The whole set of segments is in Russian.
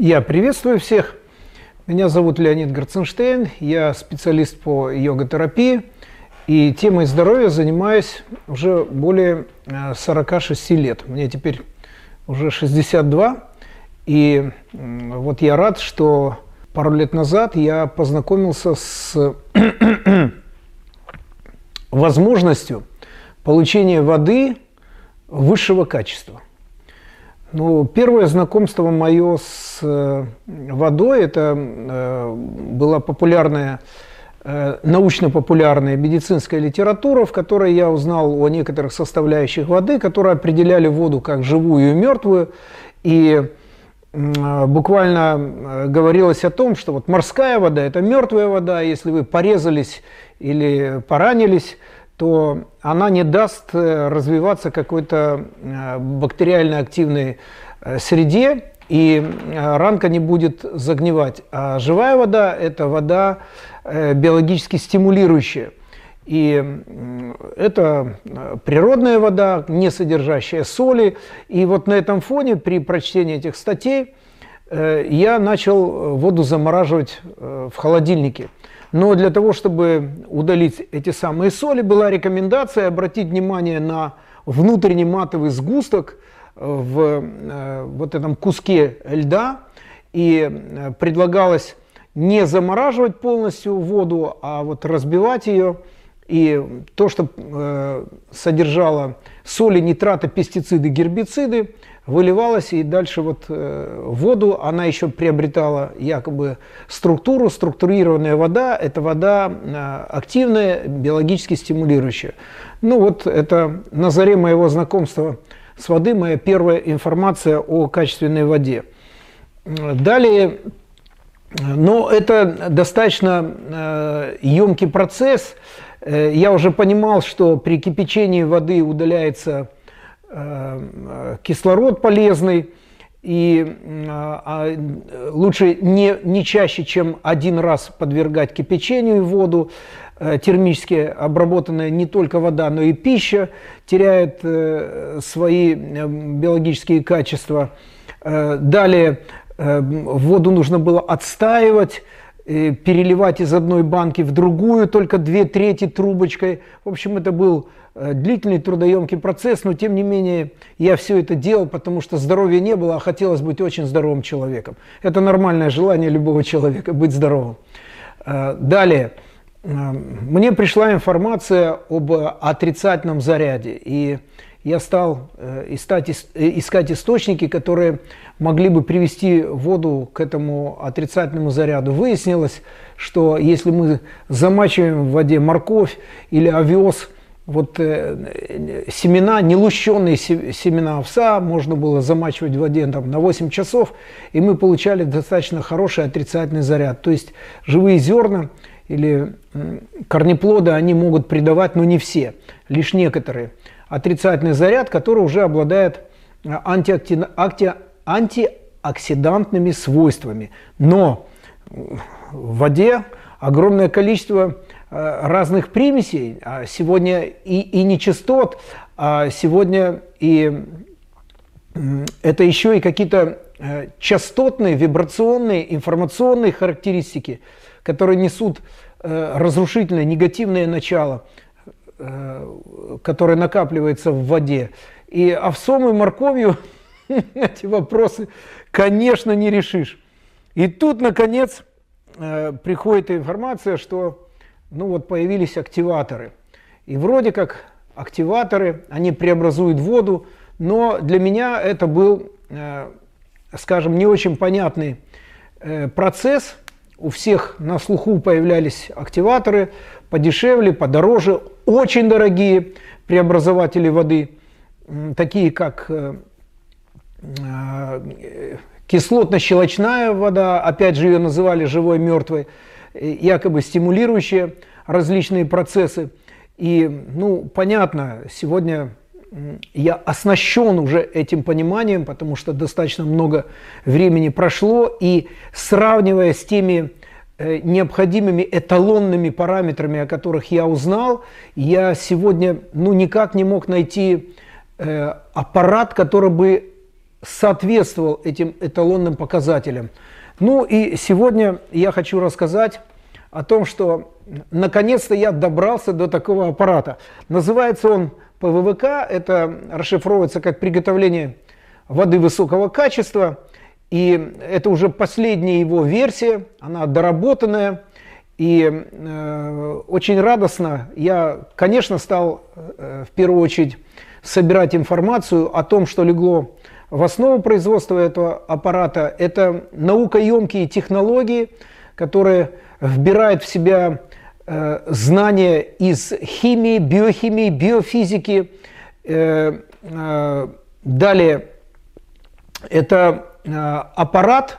Я приветствую всех. Меня зовут Леонид Герценштейн, я специалист по йога-терапии, и темой здоровья занимаюсь уже более 46 э, лет. Мне теперь уже 62, и вот я рад, что пару лет назад я познакомился с возможностью получения воды высшего качества. Ну, первое знакомство мое с э, водой, это э, была популярная, э, научно-популярная медицинская литература, в которой я узнал о некоторых составляющих воды, которые определяли воду как живую и мертвую. И буквально говорилось о том, что вот морская вода – это мертвая вода, если вы порезались или поранились, то она не даст э, развиваться какой-то э, бактериально активной э, среде, и ранка не будет загнивать. А живая вода – это вода биологически стимулирующая. И это природная вода, не содержащая соли. И вот на этом фоне при прочтении этих статей я начал воду замораживать в холодильнике. Но для того, чтобы удалить эти самые соли, была рекомендация обратить внимание на внутренний матовый сгусток э, в э, вот этом куске льда. И э, предлагалось не замораживать полностью воду, а вот разбивать ее. И то, что содержало соли, нитраты, пестициды, гербициды, выливалась, и дальше вот э, воду она еще приобретала якобы структуру. Структурированная вода – это вода э, активная, биологически стимулирующая. Ну вот это на заре моего знакомства с воды моя первая информация о качественной воде. Далее, но это достаточно э, емкий процесс. Э, я уже понимал, что при кипячении воды удаляется кислород полезный, и а, а, лучше не, не чаще, чем один раз подвергать кипячению воду. Э, термически обработанная не только вода, но и пища теряет э, свои биологические качества. Далее воду нужно было отстаивать, переливать из одной банки в другую, только две трети трубочкой. В общем, это был Э, длительный трудоемкий процесс, но тем не менее я все это делал, потому что здоровья не было, а хотелось быть очень здоровым человеком. Это нормальное желание любого человека быть здоровым. Э, далее. Э, мне пришла информация об отрицательном заряде, и я стал искать источники, которые могли бы привести воду к этому отрицательному заряду. Выяснилось, что если мы замачиваем в воде морковь или овес – вот э, семена, нелущенные семена овса можно было замачивать в воде там, на 8 часов, и мы получали достаточно хороший отрицательный заряд. То есть живые зерна или корнеплоды, они могут придавать, но не все, лишь некоторые, отрицательный заряд, который уже обладает э, антиоксидантными свойствами. Но в воде огромное количество разных примесей, а сегодня и, и нечистот, а сегодня и это еще и какие-то э, частотные, вибрационные, информационные характеристики, которые несут э, разрушительное, негативное начало, которое накапливается в воде. И овсом и морковью эти вопросы, конечно, не решишь. И тут, наконец, приходит информация, что ну вот появились активаторы. И вроде как активаторы, они преобразуют воду, но для меня это был, э, скажем, не очень понятный э, процесс. У всех на слуху появлялись активаторы подешевле, подороже, очень дорогие преобразователи воды, такие как э, кислотно-щелочная вода, опять же ее называли живой мертвой, якобы стимулирующие различные процессы. И, ну, понятно, сегодня я оснащен уже этим пониманием, потому что достаточно много времени прошло, и сравнивая с теми э, необходимыми эталонными параметрами, о которых я узнал, я сегодня ну, никак не мог найти э, аппарат, который бы соответствовал этим эталонным показателям. Ну и сегодня я хочу рассказать о том, что наконец-то я добрался до такого аппарата. Называется он ПВВК, это расшифровывается как приготовление воды высокого качества. И это уже последняя его версия, она доработанная. И э, очень радостно я, конечно, стал э, в первую очередь собирать информацию о том, что легло в основу производства этого аппарата. Это наукоемкие технологии, которые вбирают в себя э, знания из химии, биохимии, биофизики. Э, э, далее, это э, аппарат,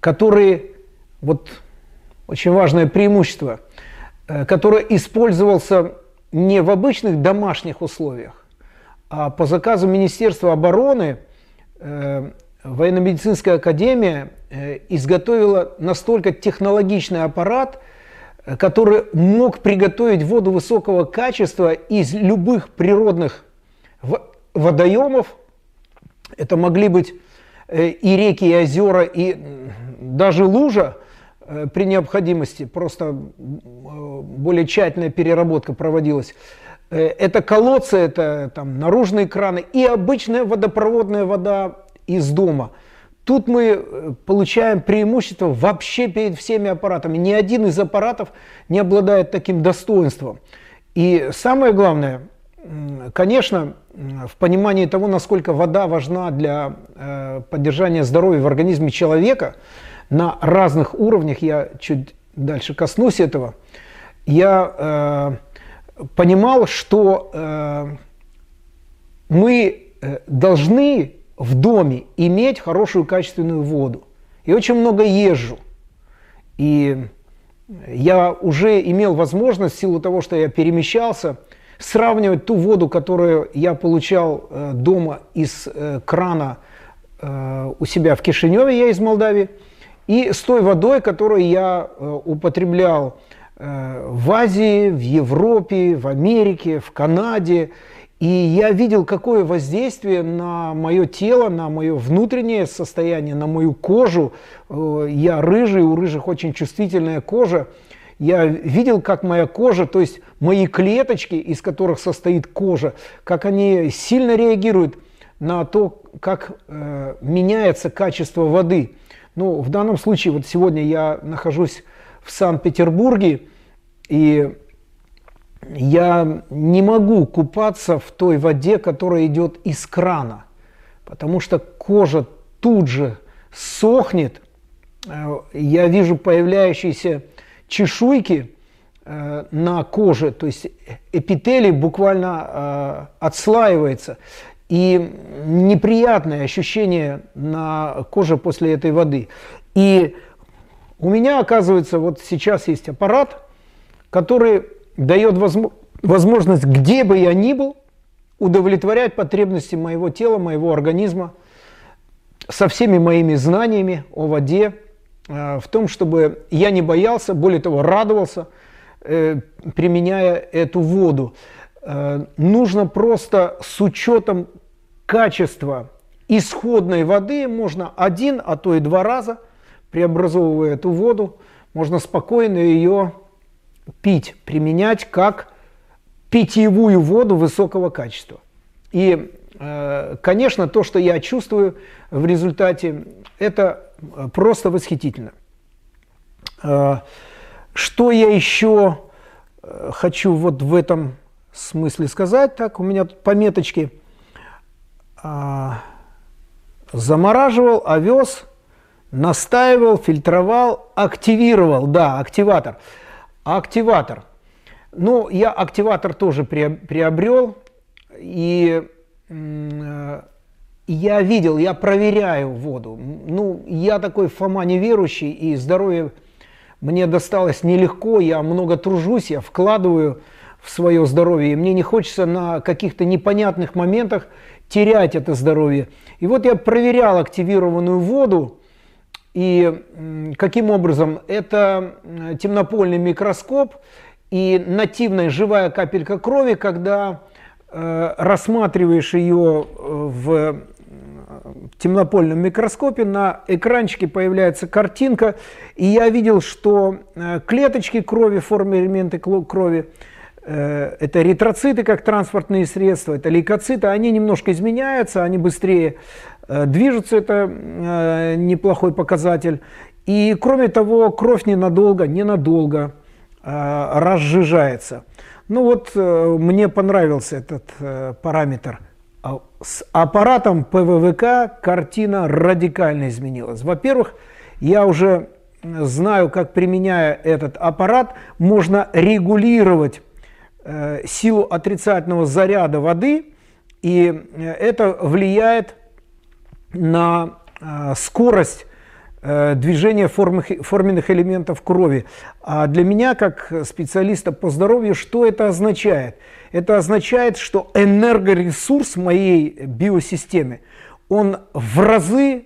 который вот очень важное преимущество, э, которое использовался не в обычных домашних условиях, а по заказу Министерства обороны э, военно-медицинская академия э, изготовила настолько технологичный аппарат, который мог приготовить воду высокого качества из любых природных водоемов. Это могли быть и реки, и озера, и даже лужа – Э, при необходимости, просто э, более тщательная переработка проводилась. Э, это колодцы, это там наружные краны и обычная водопроводная вода из дома. Тут мы получаем преимущество вообще перед всеми аппаратами. Ни один из аппаратов не обладает таким достоинством. И самое главное, конечно, в понимании того, насколько вода важна для поддержания здоровья в организме человека – на разных уровнях, я чуть дальше коснусь этого, я э, понимал, что э, мы э, должны в доме иметь хорошую качественную воду. И очень много езжу. И я уже имел возможность, в силу того, что я перемещался, сравнивать ту воду, которую я получал э, дома из э, крана э, у себя в Кишиневе, я из Молдавии, и с той водой, которую я э, употреблял в Азии, в Европе, в Америке, в Канаде. И я видел, какое воздействие на мое тело, на мое внутреннее состояние, на мою кожу. Э, я рыжий, у рыжих очень чувствительная кожа. Я видел, как моя кожа, то есть мои клеточки, из которых состоит кожа, как они сильно реагируют на то, как э, меняется качество воды. Ну, в данном случае, вот сегодня я нахожусь в Санкт-Петербурге, и я не могу купаться в той воде, которая идет из крана, потому что кожа тут же сохнет, э, я вижу появляющиеся чешуйки э, на коже, то есть эпителий буквально э, отслаивается и неприятное ощущение на коже после этой воды. И у меня, оказывается, вот сейчас есть аппарат, который дает возможность, где бы я ни был, удовлетворять потребности моего тела, моего организма со всеми моими знаниями о воде, э, в том, чтобы я не боялся, более того, радовался, э, применяя эту воду. Э, нужно просто с учетом качества исходной воды можно один, а то и два раза, преобразовывая эту воду, можно спокойно ее пить, применять как питьевую воду высокого качества. И, э, конечно, то, что я чувствую в результате, это просто восхитительно. Э, что я еще э, хочу вот в этом смысле сказать, так, у меня тут пометочки – а, замораживал, овес, настаивал, фильтровал, активировал. Да, активатор. Активатор. Ну, я активатор тоже приобрел. И э, я видел, я проверяю воду. Ну, я такой Фома неверующий, и здоровье мне досталось нелегко, я много тружусь, я вкладываю в свое здоровье, и мне не хочется на каких-то непонятных моментах терять это здоровье. И вот я проверял активированную воду, и каким образом? Это темнопольный микроскоп и нативная живая капелька крови, когда э, рассматриваешь ее э, в темнопольном микроскопе на экранчике появляется картинка, и я видел, что э, клеточки крови, формы элементы крови, э, это эритроциты как транспортные средства, это лейкоциты, они немножко изменяются, они быстрее движутся, это неплохой показатель. И кроме того, кровь ненадолго, ненадолго разжижается. Ну вот мне понравился этот параметр – а с аппаратом ПВВК картина радикально изменилась. Во-первых, я уже знаю, как применяя этот аппарат, можно регулировать э, силу отрицательного заряда воды, и э, это влияет на э, скорость э, движения форменных элементов крови. А для меня, как специалиста по здоровью, что это означает? Это означает, что энергоресурс моей биосистемы, он в разы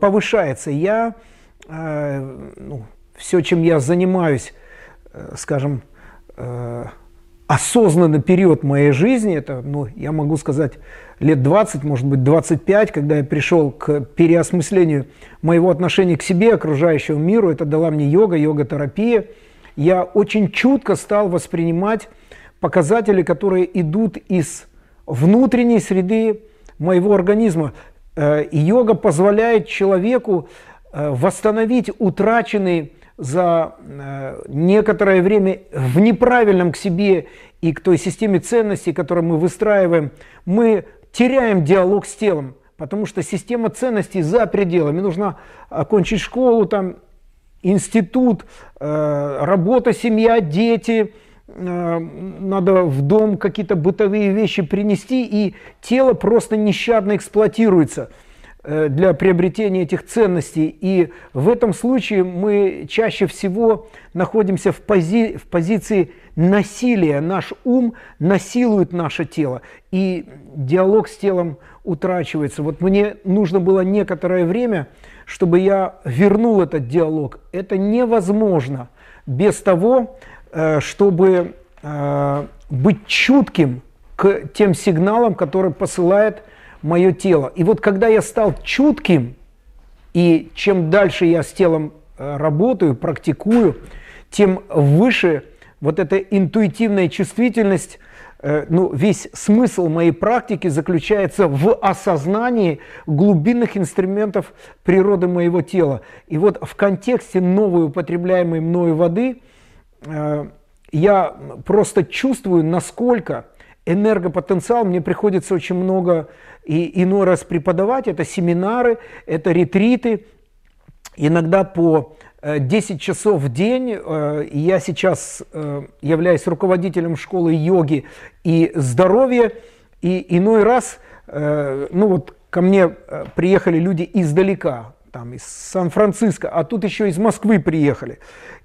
повышается. Я, э, ну, все, чем я занимаюсь, э, скажем, э, осознанный период моей жизни, это, ну, я могу сказать, лет 20, может быть, 25, когда я пришел к переосмыслению моего отношения к себе, окружающему миру, это дала мне йога, йога-терапия. Я очень чутко стал воспринимать показатели, которые идут из внутренней среды моего организма. Э, йога позволяет человеку э, восстановить утраченный за э, некоторое время в неправильном к себе и к той системе ценностей, которую мы выстраиваем, мы теряем диалог с телом, потому что система ценностей за пределами. Нужно окончить школу, там, институт, работа, семья, дети – Э, надо в дом какие-то бытовые вещи принести, и тело просто нещадно эксплуатируется э, для приобретения этих ценностей. И в этом случае мы чаще всего находимся в, пози в позиции насилия. Наш ум насилует наше тело, и диалог с телом утрачивается. Вот мне нужно было некоторое время, чтобы я вернул этот диалог. Это невозможно без того, Э, чтобы э, быть чутким к тем сигналам, которые посылает мое тело. И вот когда я стал чутким, и чем дальше я с телом э, работаю, практикую, тем выше вот эта интуитивная чувствительность, ну, весь смысл моей практики заключается в осознании глубинных инструментов природы моего тела. И вот в контексте новой употребляемой мною воды – Э, я просто чувствую, насколько энергопотенциал, мне приходится очень много и иной раз преподавать, это семинары, это ретриты, иногда по 10 э, часов в день. Э, я сейчас являюсь руководителем школы йоги и здоровья, и иной раз, ну вот ко мне приехали люди издалека, там из Сан-Франциско, а тут еще из Москвы приехали.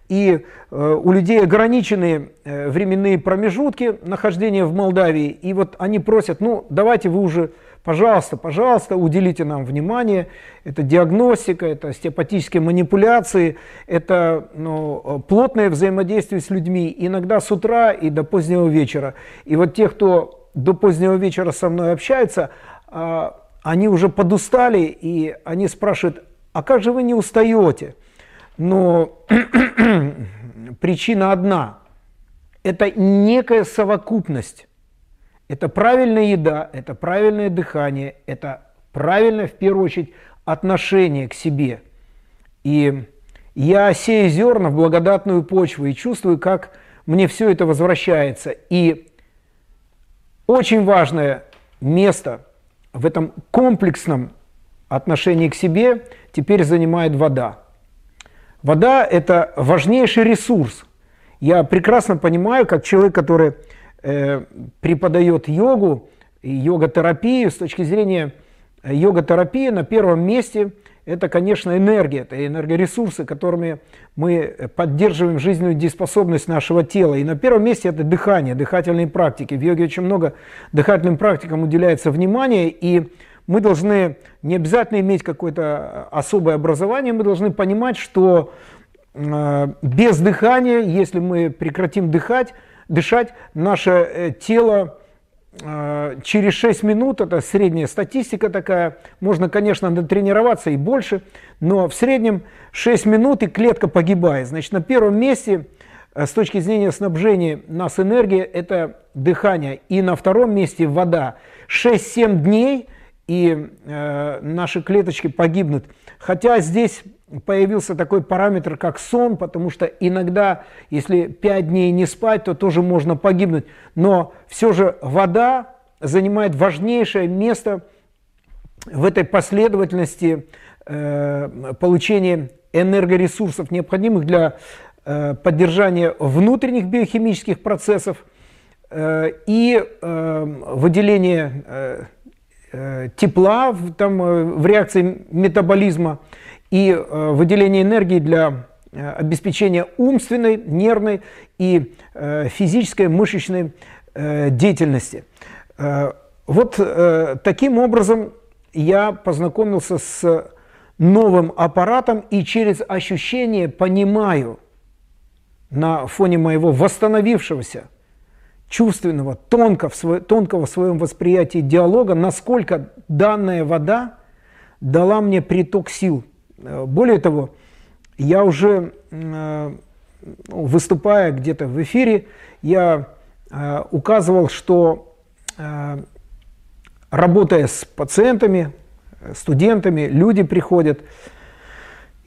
И э, у людей ограниченные э, временные промежутки нахождения в Молдавии. И вот они просят, ну давайте вы уже, пожалуйста, пожалуйста, уделите нам внимание. Это диагностика, это остеопатические манипуляции, это ну, плотное взаимодействие с людьми, иногда с утра и до позднего вечера. И вот те, кто до позднего вечера со мной общаются, э, они уже подустали, и они спрашивают, а как же вы не устаете? Но причина одна. Это некая совокупность. Это правильная еда, это правильное дыхание, это правильное, в первую очередь, отношение к себе. И я сею зерна в благодатную почву и чувствую, как мне все это возвращается. И очень важное место в этом комплексном отношении к себе теперь занимает вода. Вода – это важнейший ресурс. Я прекрасно понимаю, как человек, который э, преподает йогу, йога-терапию, с точки зрения э, йога-терапии на первом месте это, конечно, энергия, это энергоресурсы, которыми мы поддерживаем жизненную дееспособность нашего тела. И на первом месте это дыхание, дыхательные практики. В йоге очень много дыхательным практикам уделяется внимание, и мы должны не обязательно иметь какое-то особое образование, мы должны понимать, что э, без дыхания, если мы прекратим дыхать, дышать, наше э, тело э, через 6 минут, это средняя статистика такая, можно, конечно, натренироваться и больше, но в среднем 6 минут и клетка погибает. Значит, на первом месте с точки зрения снабжения нас энергии это дыхание, и на втором месте вода. 6-7 дней, и э, наши клеточки погибнут. Хотя здесь появился такой параметр, как сон, потому что иногда, если 5 дней не спать, то тоже можно погибнуть. Но все же вода занимает важнейшее место в этой последовательности э, получения энергоресурсов, необходимых для э, поддержания внутренних биохимических процессов э, и э, выделения э, тепла в, там, э, в реакции метаболизма и э, выделение энергии для э, обеспечения умственной, нервной и э, физической мышечной деятельности. Вот таким образом я познакомился с новым аппаратом и через ощущение понимаю на фоне моего восстановившегося чувственного, тонко в тонкого в своем восприятии диалога, насколько данная вода дала мне приток сил – Э, более того, я уже э, выступая где-то в эфире, я э, указывал, что работая с пациентами, студентами, люди приходят,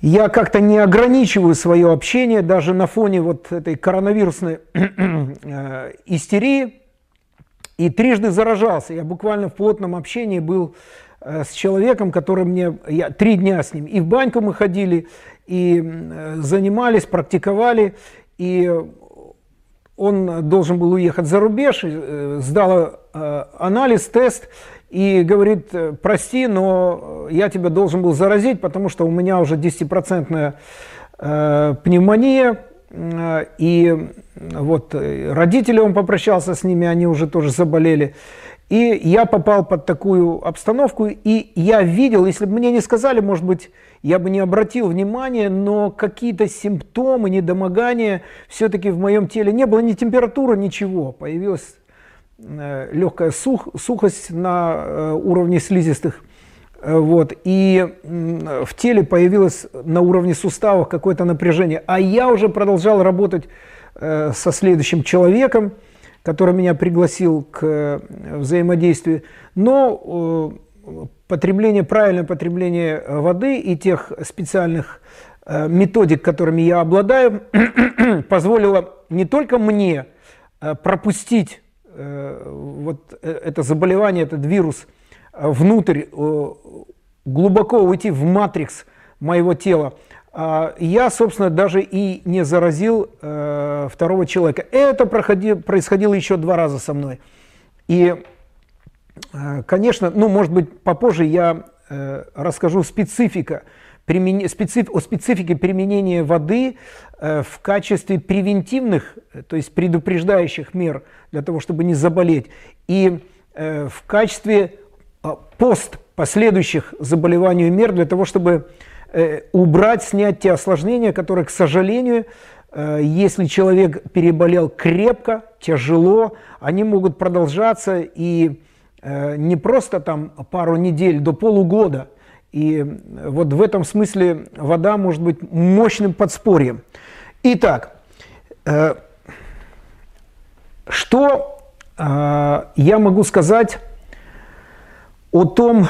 я как-то не ограничиваю свое общение даже на фоне вот этой коронавирусной истерии. И трижды заражался. Я буквально в плотном общении был Э, с человеком, который мне, я три дня с ним, и в баньку мы ходили, и занимались, практиковали, и он должен был уехать за рубеж, э, сдал э, анализ, тест, и говорит, прости, но я тебя должен был заразить, потому что у меня уже 10% пневмония, и вот родители, он попрощался с ними, они уже тоже заболели. И я попал под такую обстановку, и я видел, если бы мне не сказали, может быть, я бы не обратил внимания, но какие-то симптомы, недомогания все-таки в моем теле не было, ни температуры, ничего. Появилась э, легкая сух, сухость на э, уровне слизистых. Э, вот, и в теле появилось на уровне суставов какое-то напряжение. А я уже продолжал работать со следующим человеком, который меня пригласил к э, взаимодействию, но э, потребление, правильное потребление воды и тех специальных э, методик, которыми я обладаю, позволило не только мне пропустить вот это заболевание, этот вирус внутрь, глубоко уйти в матрикс моего тела, а, я, собственно, даже и не заразил э, второго человека. Это происходило еще два раза со мной. И, э, конечно, ну, может быть, попозже я э, расскажу специфика, о специфике применения воды э, в качестве превентивных, то есть предупреждающих мер для того, чтобы не заболеть, и э, в качестве э, пост последующих заболеванию мер для того, чтобы Э, убрать, снять те осложнения, которые, к сожалению, э, если человек переболел крепко, тяжело, они могут продолжаться и э, не просто там пару недель, до полугода. И вот в этом смысле вода может быть мощным подспорьем. Итак, что я могу сказать о том,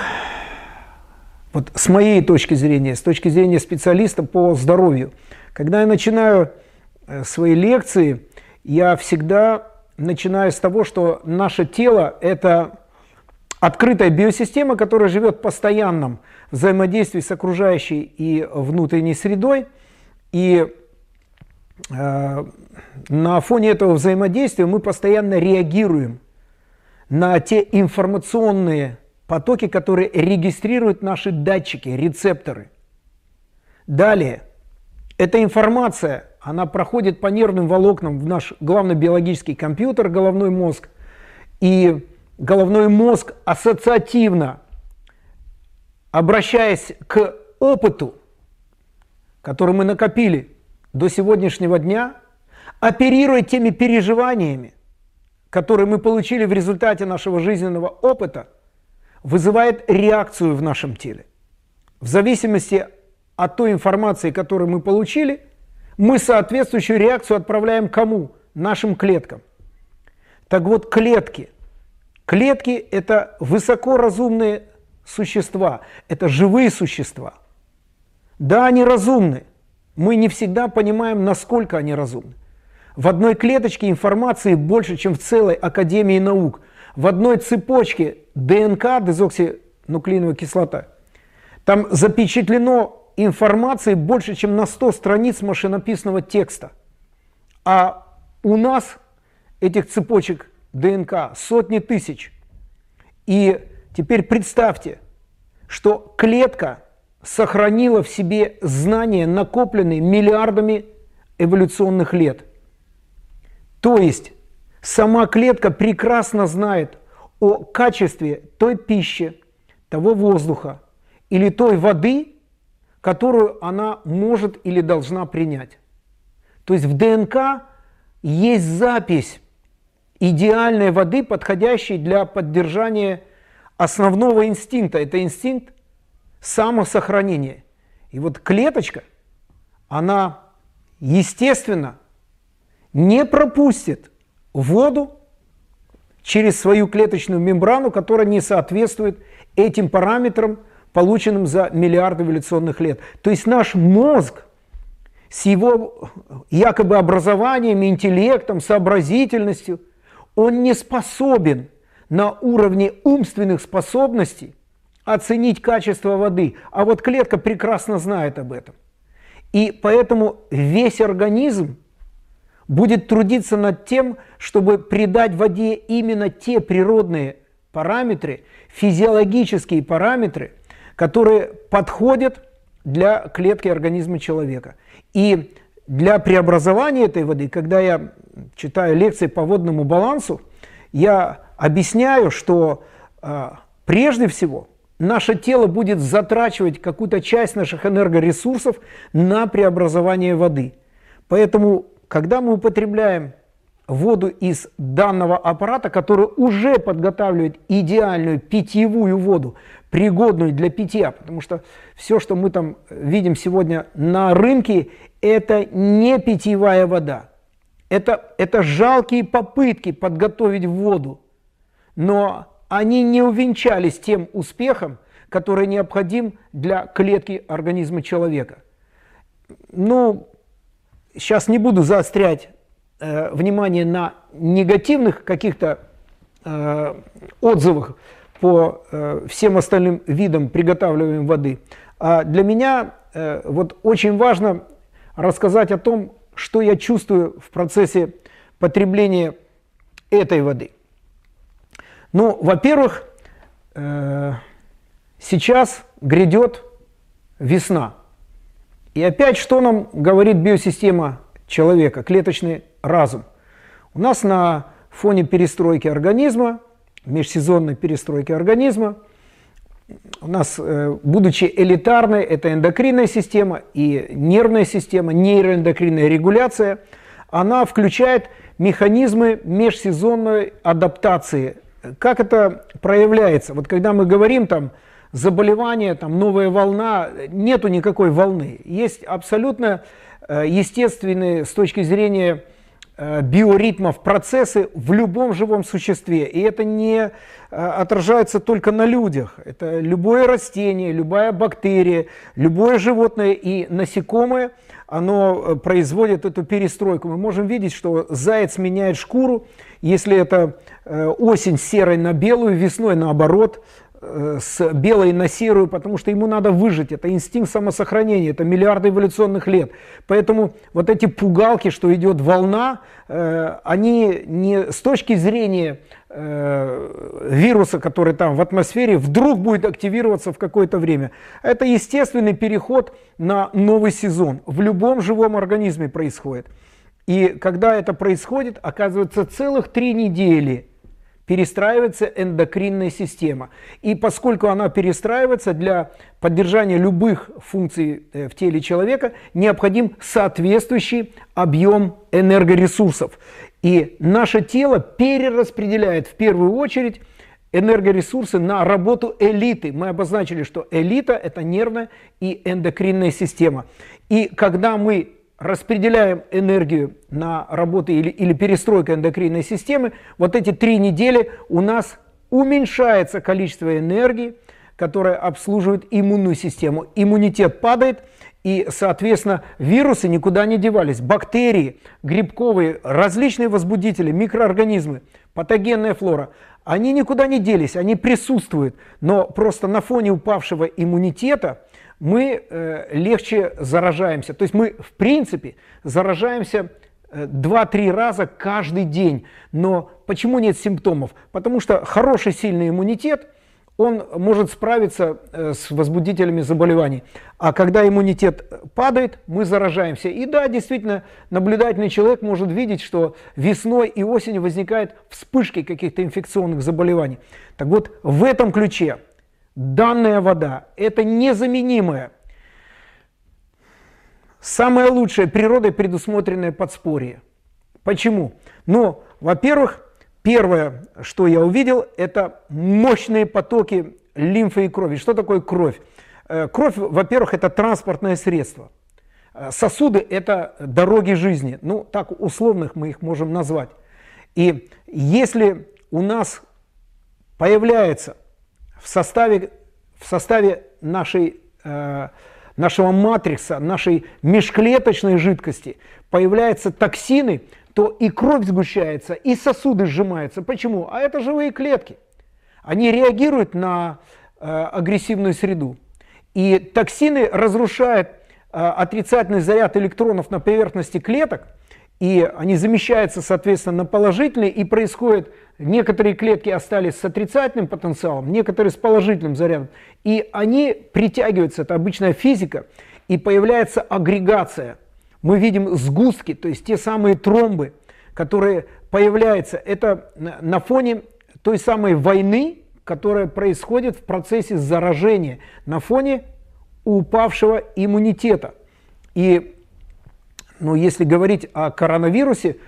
вот с моей точки зрения, с точки зрения специалиста по здоровью, когда я начинаю э, свои лекции, я всегда начинаю с того, что наше тело – это открытая биосистема, которая живет в постоянном взаимодействии с окружающей и внутренней средой. И э, на фоне этого взаимодействия мы постоянно реагируем на те информационные потоки, которые регистрируют наши датчики, рецепторы. Далее, эта информация, она проходит по нервным волокнам в наш главный биологический компьютер, головной мозг, и головной мозг ассоциативно, обращаясь к опыту, который мы накопили до сегодняшнего дня, оперирует теми переживаниями, который мы получили в результате нашего жизненного опыта, вызывает реакцию в нашем теле. В зависимости от той информации, которую мы получили, мы соответствующую реакцию отправляем кому? Нашим клеткам. Так вот, клетки. Клетки – это высокоразумные существа, это живые существа. Да, они разумны. Мы не всегда понимаем, насколько они разумны. В одной клеточке информации больше, чем в целой Академии наук. В одной цепочке ДНК, дезоксинуклеиновая кислота, там запечатлено информации больше, чем на 100 страниц машинописного текста. А у нас этих цепочек ДНК сотни тысяч. И теперь представьте, что клетка сохранила в себе знания, накопленные миллиардами эволюционных лет. То есть сама клетка прекрасно знает о качестве той пищи, того воздуха или той воды, которую она может или должна принять. То есть в ДНК есть запись идеальной воды, подходящей для поддержания основного инстинкта. Это инстинкт самосохранения. И вот клеточка, она, естественно, не пропустит воду через свою клеточную мембрану, которая не соответствует этим параметрам, полученным за миллиарды эволюционных лет. То есть наш мозг с его якобы образованием, интеллектом, сообразительностью, он не способен на уровне умственных способностей оценить качество воды. А вот клетка прекрасно знает об этом. И поэтому весь организм будет трудиться над тем, чтобы придать воде именно те природные параметры, физиологические параметры, которые подходят для клетки организма человека. И для преобразования этой воды, когда я читаю лекции по водному балансу, я объясняю, что э, прежде всего наше тело будет затрачивать какую-то часть наших энергоресурсов на преобразование воды. Поэтому когда мы употребляем воду из данного аппарата, который уже подготавливает идеальную питьевую воду, пригодную для питья, потому что все, что мы там видим сегодня на рынке, это не питьевая вода. Это, это жалкие попытки подготовить воду, но они не увенчались тем успехом, который необходим для клетки организма человека. Ну, сейчас не буду заострять э, внимание на негативных каких-то э, отзывах по э, всем остальным видам приготавливаемой воды. А для меня э, вот очень важно рассказать о том, что я чувствую в процессе потребления этой воды. Ну, во-первых, э, сейчас грядет весна. И опять, что нам говорит биосистема человека, клеточный разум? У нас на фоне перестройки организма, межсезонной перестройки организма, у нас, э, будучи элитарной, это эндокринная система и нервная система, нейроэндокринная регуляция, она включает механизмы межсезонной адаптации. Как это проявляется? Вот когда мы говорим там заболевание, там, новая волна, нету никакой волны. Есть абсолютно э, естественные с точки зрения биоритмов процессы в любом живом существе. И это не э, отражается только на людях. Это любое растение, любая бактерия, любое животное и насекомое, оно производит эту перестройку. Мы можем видеть, что заяц меняет шкуру, если это осень серой на белую, весной наоборот – Э, с белой на серую, потому что ему надо выжить. Это инстинкт самосохранения, это миллиарды эволюционных лет. Поэтому вот эти пугалки, что идет волна, э, они не с точки зрения э, вируса, который там в атмосфере, вдруг будет активироваться в какое-то время. Это естественный переход на новый сезон. В любом живом организме происходит. И когда это происходит, оказывается, целых три недели – перестраивается эндокринная система. И поскольку она перестраивается, для поддержания любых функций э, в теле человека необходим соответствующий объем энергоресурсов. И наше тело перераспределяет в первую очередь энергоресурсы на работу элиты. Мы обозначили, что элита – это нервная и эндокринная система. И когда мы распределяем энергию на работу или, или перестройку эндокринной системы, вот эти три недели у нас уменьшается количество энергии, которая обслуживает иммунную систему. Иммунитет падает, и, соответственно, вирусы никуда не девались. Бактерии, грибковые, различные возбудители, микроорганизмы, патогенная флора, они никуда не делись, они присутствуют. Но просто на фоне упавшего иммунитета мы э, легче заражаемся. То есть мы, в принципе, заражаемся 2-3 э, раза каждый день. Но почему нет симптомов? Потому что хороший сильный иммунитет, он может справиться э, с возбудителями заболеваний. А когда иммунитет падает, мы заражаемся. И да, действительно, наблюдательный человек может видеть, что весной и осенью возникают вспышки каких-то инфекционных заболеваний. Так вот, в этом ключе данная вода – это незаменимое, самое лучшее природой предусмотренное подспорье. Почему? Ну, во-первых, первое, что я увидел, это мощные потоки лимфы и крови. Что такое кровь? Э, кровь, во-первых, это транспортное средство. Э, сосуды – это дороги жизни. Ну, так условных мы их можем назвать. И если у нас появляется в составе, в составе нашей, э, нашего матрикса, нашей межклеточной жидкости появляются токсины, то и кровь сгущается, и сосуды сжимаются. Почему? А это живые клетки. Они реагируют на э, агрессивную среду. И токсины разрушают э, отрицательный заряд электронов на поверхности клеток, и они замещаются, соответственно, на положительные, и происходит Некоторые клетки остались с отрицательным потенциалом, некоторые с положительным зарядом. И они притягиваются, это обычная физика, и появляется агрегация. Мы видим сгустки, то есть те самые тромбы, которые появляются. Это на фоне той самой войны, которая происходит в процессе заражения, на фоне упавшего иммунитета. И ну, если говорить о коронавирусе,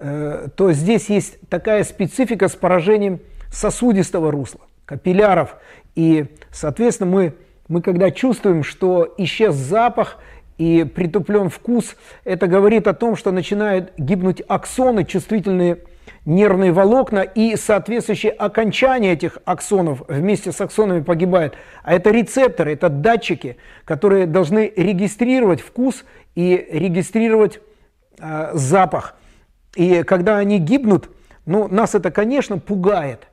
то здесь есть такая специфика с поражением сосудистого русла, капилляров. И, соответственно, мы, мы когда чувствуем, что исчез запах и притуплен вкус, это говорит о том, что начинают гибнуть аксоны, чувствительные нервные волокна, и соответствующие окончания этих аксонов вместе с аксонами погибают. А это рецепторы, это датчики, которые должны регистрировать вкус и регистрировать э, запах. И когда они гибнут, ну, нас это, конечно, пугает,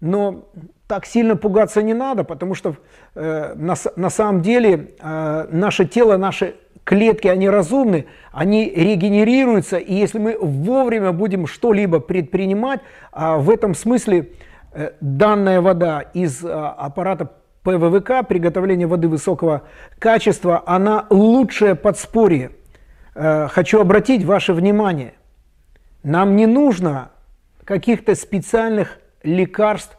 но так сильно пугаться не надо, потому что э, на, на самом деле э, наше тело, наши клетки, они разумны, они регенерируются, и если мы вовремя будем что-либо предпринимать, э, в этом смысле э, данная вода из э, аппарата ПВВК, приготовление воды высокого качества, она лучшее подспорье. Э, хочу обратить ваше внимание, нам не нужно каких-то специальных лекарств,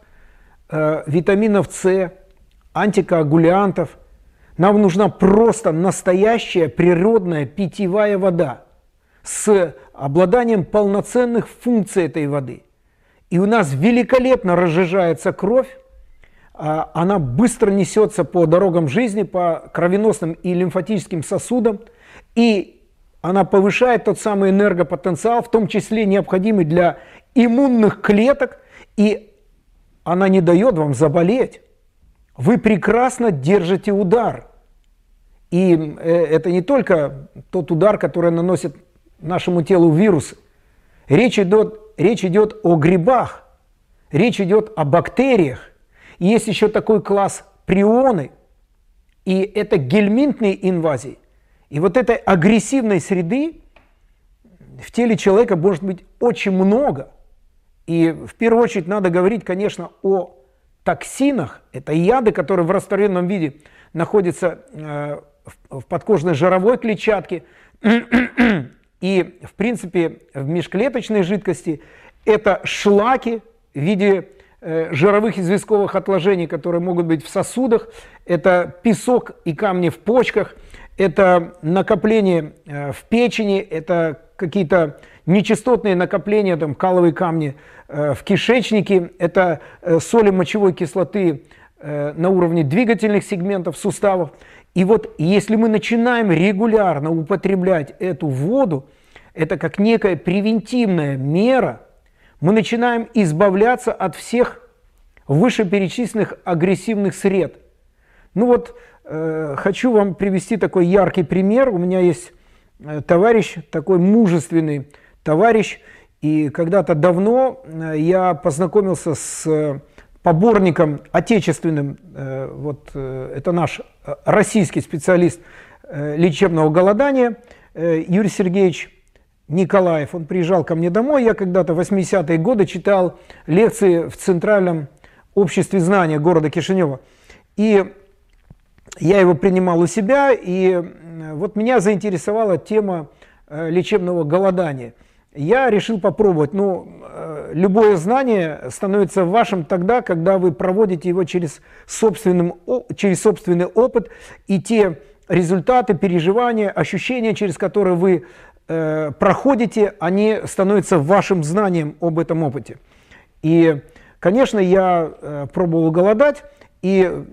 э, витаминов С, антикоагулянтов. Нам нужна просто настоящая природная питьевая вода с обладанием полноценных функций этой воды. И у нас великолепно разжижается кровь, а она быстро несется по дорогам жизни, по кровеносным и лимфатическим сосудам, и она повышает тот самый энергопотенциал, в том числе необходимый для иммунных клеток, и она не дает вам заболеть. Вы прекрасно держите удар. И э, это не только тот удар, который наносит нашему телу вирусы. Речь идет, речь идет о грибах, речь идет о бактериях. И есть еще такой класс прионы, и это гельминтные инвазии. И вот этой агрессивной среды в теле человека может быть очень много. И в первую очередь надо говорить, конечно, о токсинах. Это яды, которые в растворенном виде находятся э, в подкожной жировой клетчатке. И, в принципе, в межклеточной жидкости это шлаки в виде э, жировых известковых отложений, которые могут быть в сосудах, это песок и камни в почках – это накопление э, в печени, это какие-то нечастотные накопления, там, каловые камни э, в кишечнике, это э, соли мочевой кислоты на уровне двигательных сегментов суставов. И вот если мы начинаем регулярно употреблять эту воду, это как некая превентивная мера, мы начинаем избавляться от всех вышеперечисленных агрессивных сред. Ну вот, хочу вам привести такой яркий пример. У меня есть э, товарищ, такой мужественный товарищ, и когда-то давно э, я познакомился с э, поборником отечественным, э, вот э, это наш российский специалист э, лечебного голодания э, Юрий Сергеевич Николаев. Он приезжал ко мне домой, я когда-то в 80-е годы читал лекции в Центральном обществе знания города Кишинева. И я его принимал у себя, и вот меня заинтересовала тема э, лечебного голодания. Я решил попробовать. Ну, э, любое знание становится вашим тогда, когда вы проводите его через, собственным, через собственный опыт, и те результаты, переживания, ощущения, через которые вы э, проходите, они становятся вашим знанием об этом опыте. И, конечно, я э, пробовал голодать, и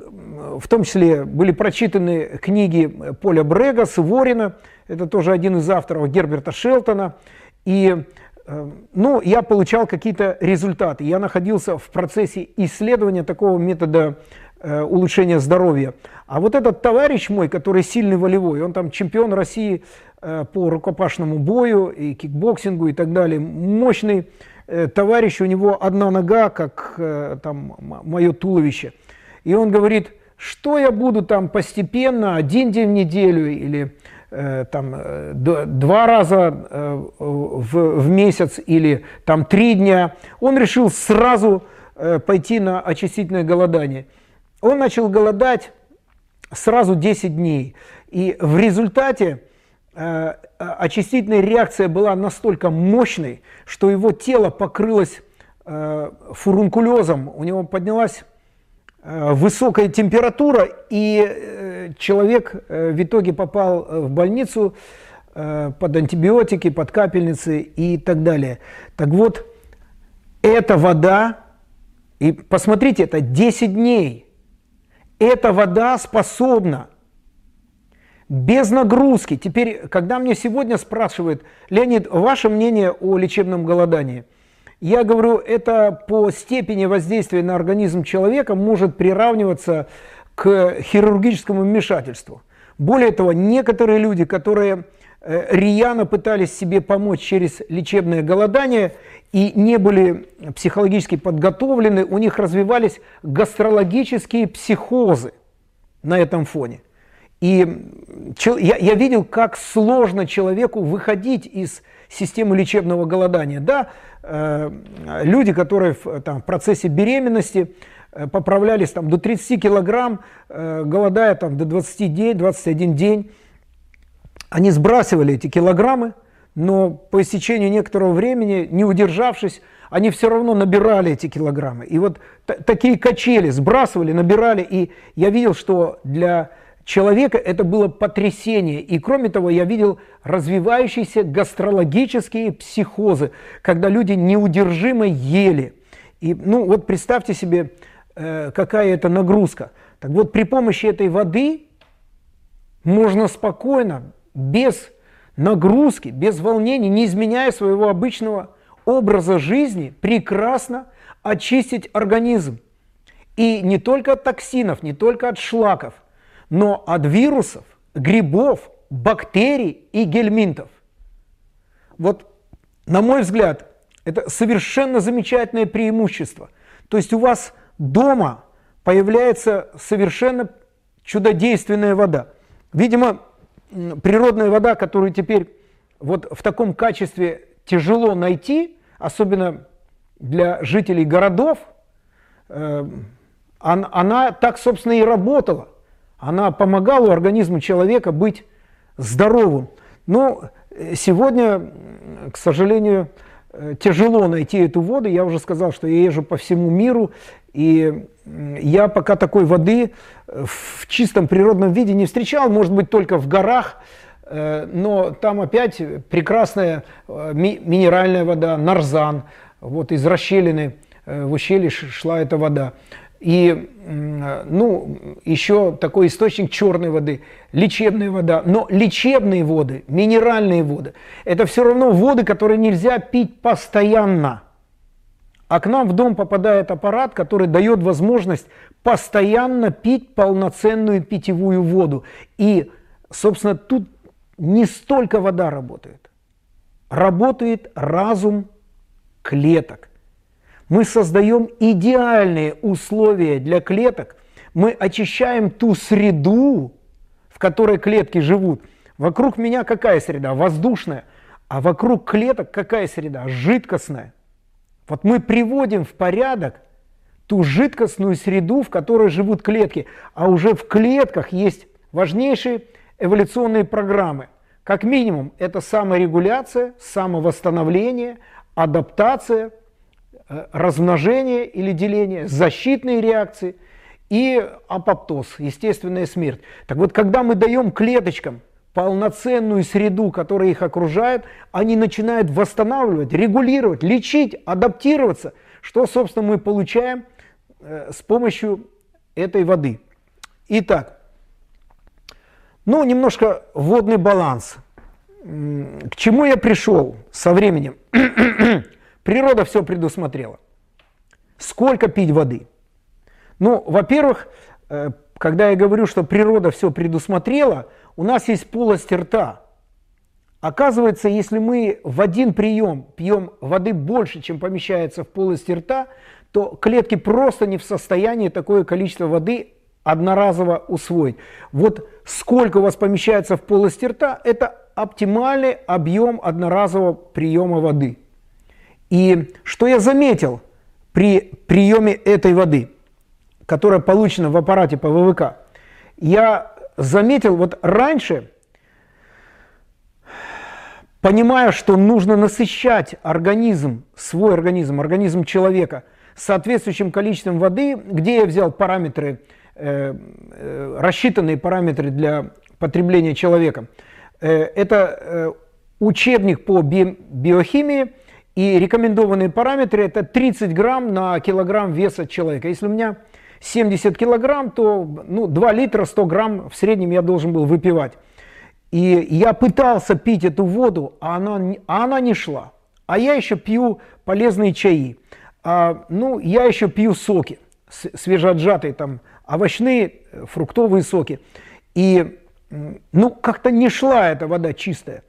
в том числе были прочитаны книги Поля Брэгга, Суворина, это тоже один из авторов Герберта Шелтона. И э, ну, я получал какие-то результаты. Я находился в процессе исследования такого метода э, улучшения здоровья. А вот этот товарищ мой, который сильный волевой, он там чемпион России Э, по рукопашному бою и кикбоксингу и так далее. Мощный э, товарищ, у него одна нога, как э, там мое туловище. И он говорит, что я буду там постепенно, один день в неделю или там два раза в, в месяц или там три дня. Он решил сразу пойти на очистительное голодание. Он начал голодать сразу 10 дней. И в результате Э, э, очистительная реакция была настолько мощной, что его тело покрылось э, фурункулезом, у него поднялась высокая температура, и человек в итоге попал в больницу под антибиотики, под капельницы и так далее. Так вот, эта вода, и посмотрите, это 10 дней, эта вода способна без нагрузки. Теперь, когда мне сегодня спрашивают, Леонид, ваше мнение о лечебном голодании? Я говорю, это по степени воздействия на организм человека может приравниваться к хирургическому вмешательству. Более того, некоторые люди, которые э, рьяно пытались себе помочь через лечебное голодание и не были психологически подготовлены, у них развивались гастрологические психозы на этом фоне. И я, я видел, как сложно человеку выходить из системы лечебного голодания. Да, э, люди, которые в, там, в процессе беременности э, поправлялись там, до 30 килограмм, э, голодая там, до 20 дней, 21 день, они сбрасывали эти килограммы, но по истечению некоторого времени, не удержавшись, они все равно набирали эти килограммы. И вот такие качели сбрасывали, набирали. И я видел, что для человека это было потрясение. И кроме того, я видел развивающиеся гастрологические психозы, когда люди неудержимо ели. И, ну, вот представьте себе, э, какая это нагрузка. Так вот, при помощи этой воды можно спокойно, без нагрузки, без волнений, не изменяя своего обычного образа жизни, прекрасно очистить организм. И не только от токсинов, не только от шлаков – но от вирусов, грибов, бактерий и гельминтов. Вот, на мой взгляд, это совершенно замечательное преимущество. То есть у вас дома появляется совершенно чудодейственная вода. Видимо, природная вода, которую теперь вот в таком качестве тяжело найти, особенно для жителей городов, э, она так, собственно, и работала. Она помогала организму человека быть здоровым. Но э, сегодня, к сожалению, э, тяжело найти эту воду. Я уже сказал, что я езжу по всему миру, и я пока такой воды э, в чистом природном виде не встречал, может быть, только в горах, но там опять прекрасная минеральная вода, нарзан, вот из расщелины в ущелье шла эта вода. И, ну, еще такой источник черной воды, лечебная вода. Но лечебные воды, минеральные воды, это все равно воды, которые нельзя пить постоянно. А к нам в дом попадает аппарат, который дает возможность постоянно пить полноценную питьевую воду. И, собственно, тут не столько вода работает. Работает разум клеток. Мы создаем идеальные условия для клеток, мы очищаем ту среду, в которой клетки живут. Вокруг меня какая среда? Воздушная. А вокруг клеток какая среда? Жидкостная. Вот мы приводим в порядок ту жидкостную среду, в которой живут клетки. А уже в клетках есть важнейшие эволюционные программы. Как минимум, это саморегуляция, самовосстановление, адаптация – размножение или деление, защитные реакции и апоптоз, естественная смерть. Так вот, когда мы даем клеточкам полноценную среду, которая их окружает, они начинают восстанавливать, регулировать, лечить, адаптироваться, что, собственно, мы получаем э, с помощью этой воды. Итак, ну, немножко водный баланс. К чему я пришел со временем? Природа все предусмотрела. Сколько пить воды? Ну, во-первых, э, когда я говорю, что природа все предусмотрела, у нас есть полость рта. Оказывается, если мы в один прием пьем воды больше, чем помещается в полости рта, то клетки просто не в состоянии такое количество воды одноразово усвоить. Вот сколько у вас помещается в полости рта, это оптимальный объем одноразового приема воды. И что я заметил при приеме этой воды, которая получена в аппарате по ВВК, я заметил, вот раньше, понимая, что нужно насыщать организм, свой организм, организм человека соответствующим количеством воды, где я взял параметры, э, э, рассчитанные параметры для потребления человека. Э, это учебник по би биохимии – и рекомендованные параметры это 30 грамм на килограмм веса человека. Если у меня 70 килограмм, то ну, 2 литра 100 грамм в среднем я должен был выпивать. И я пытался пить эту воду, а она, а она не шла. А я еще пью полезные чаи. А, ну, я еще пью соки, свежеотжатые там, овощные, фруктовые соки. И ну, как-то не шла эта вода чистая.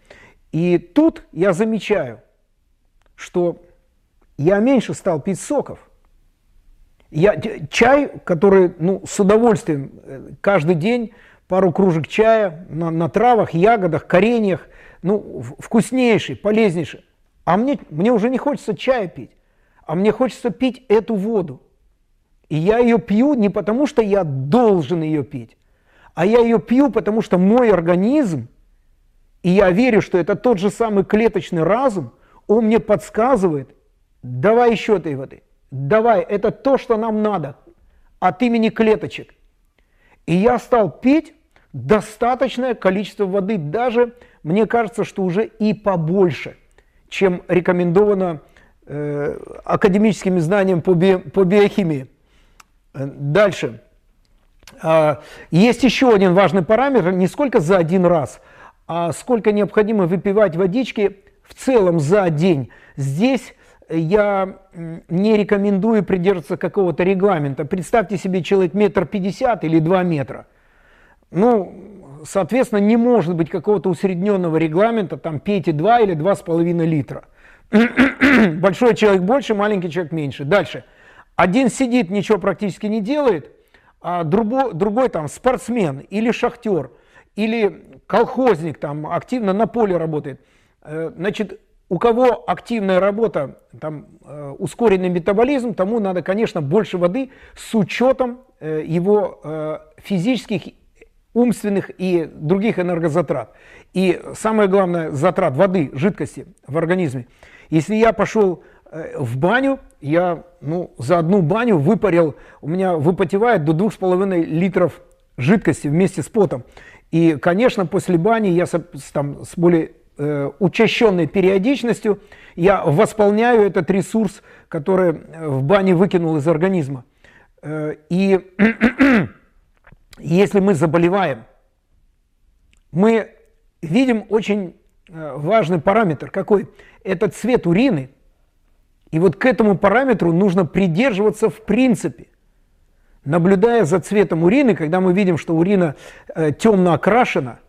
И тут я замечаю – что я меньше стал пить соков. Я, чай, который ну, с удовольствием э, каждый день пару кружек чая на, на травах, ягодах, кореньях, ну, вкуснейший, полезнейший. А мне, мне уже не хочется чая пить, а мне хочется пить эту воду. И я ее пью не потому, что я должен ее пить, а я ее пью, потому что мой организм, и я верю, что это тот же самый клеточный разум – он мне подсказывает, давай еще этой воды, давай, это то, что нам надо от имени клеточек. И я стал пить достаточное количество воды, даже мне кажется, что уже и побольше, чем рекомендовано э, академическими знаниями по, би, по биохимии. Э, дальше. Э, есть еще один важный параметр, не сколько за один раз, а сколько необходимо выпивать водички в целом за день. Здесь я не рекомендую придерживаться какого-то регламента. Представьте себе человек метр пятьдесят или два метра. Ну, соответственно, не может быть какого-то усредненного регламента, там пейте 2 или два с половиной литра. Большой человек больше, маленький человек меньше. Дальше. Один сидит, ничего практически не делает, а другой, другой там спортсмен или шахтер, или колхозник там активно на поле работает – Э, значит, у кого активная работа, там, э, ускоренный метаболизм, тому надо, конечно, больше воды с учетом э, его физических, умственных и других энергозатрат. И самое главное, затрат воды, жидкости в организме. Если я пошел в баню, я ну, за одну баню выпарил, у меня выпотевает до 2,5 литров жидкости вместе с потом. И, конечно, после бани я с, там, с более э, учащенной периодичностью я восполняю этот ресурс, который в бане выкинул из организма. Э, и если мы заболеваем, мы видим очень э, важный параметр. Какой? Это цвет урины. И вот к этому параметру нужно придерживаться в принципе. Наблюдая за цветом урины, когда мы видим, что урина э, темно окрашена,